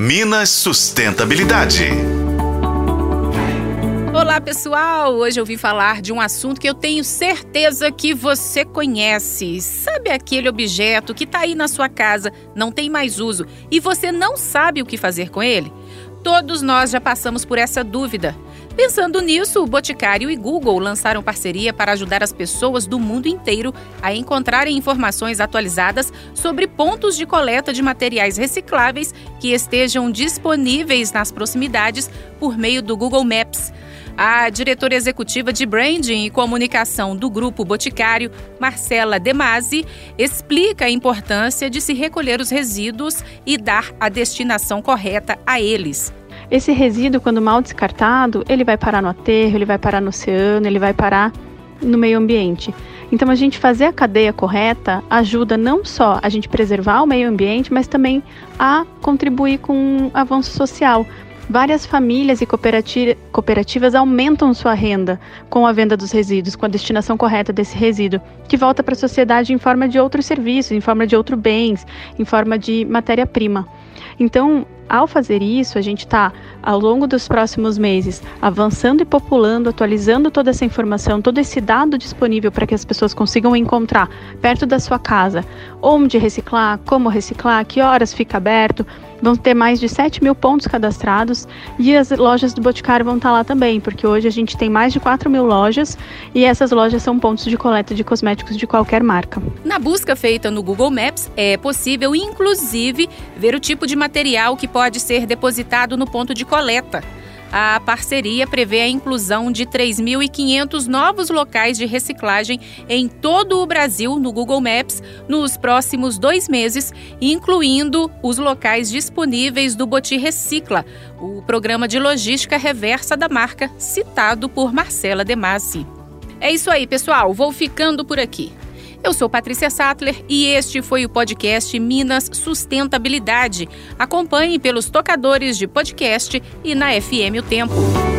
Minas Sustentabilidade. Olá pessoal, hoje eu vim falar de um assunto que eu tenho certeza que você conhece. Sabe aquele objeto que está aí na sua casa, não tem mais uso e você não sabe o que fazer com ele? Todos nós já passamos por essa dúvida. Pensando nisso, o Boticário e Google lançaram parceria para ajudar as pessoas do mundo inteiro a encontrarem informações atualizadas sobre pontos de coleta de materiais recicláveis que estejam disponíveis nas proximidades por meio do Google Maps. A diretora executiva de Branding e Comunicação do Grupo Boticário, Marcela Demasi, explica a importância de se recolher os resíduos e dar a destinação correta a eles. Esse resíduo, quando mal descartado, ele vai parar no aterro, ele vai parar no oceano, ele vai parar no meio ambiente. Então, a gente fazer a cadeia correta ajuda não só a gente preservar o meio ambiente, mas também a contribuir com o avanço social. Várias famílias e cooperativas aumentam sua renda com a venda dos resíduos, com a destinação correta desse resíduo, que volta para a sociedade em forma de outros serviços, em forma de outros bens, em forma de matéria-prima. Então, ao fazer isso, a gente está, ao longo dos próximos meses, avançando e populando, atualizando toda essa informação, todo esse dado disponível para que as pessoas consigam encontrar perto da sua casa onde reciclar, como reciclar, que horas fica aberto. Vão ter mais de 7 mil pontos cadastrados e as lojas do Boticário vão estar tá lá também, porque hoje a gente tem mais de 4 mil lojas e essas lojas são pontos de coleta de cosméticos de qualquer marca. Na busca feita no Google Maps, é possível, inclusive, ver o tipo de material que pode ser depositado no ponto de coleta. A parceria prevê a inclusão de 3.500 novos locais de reciclagem em todo o Brasil no Google Maps nos próximos dois meses, incluindo os locais disponíveis do Boti Recicla, o programa de logística reversa da marca citado por Marcela Demassi. É isso aí, pessoal. Vou ficando por aqui. Eu sou Patrícia Sattler e este foi o podcast Minas Sustentabilidade. Acompanhe pelos tocadores de podcast e na FM O Tempo.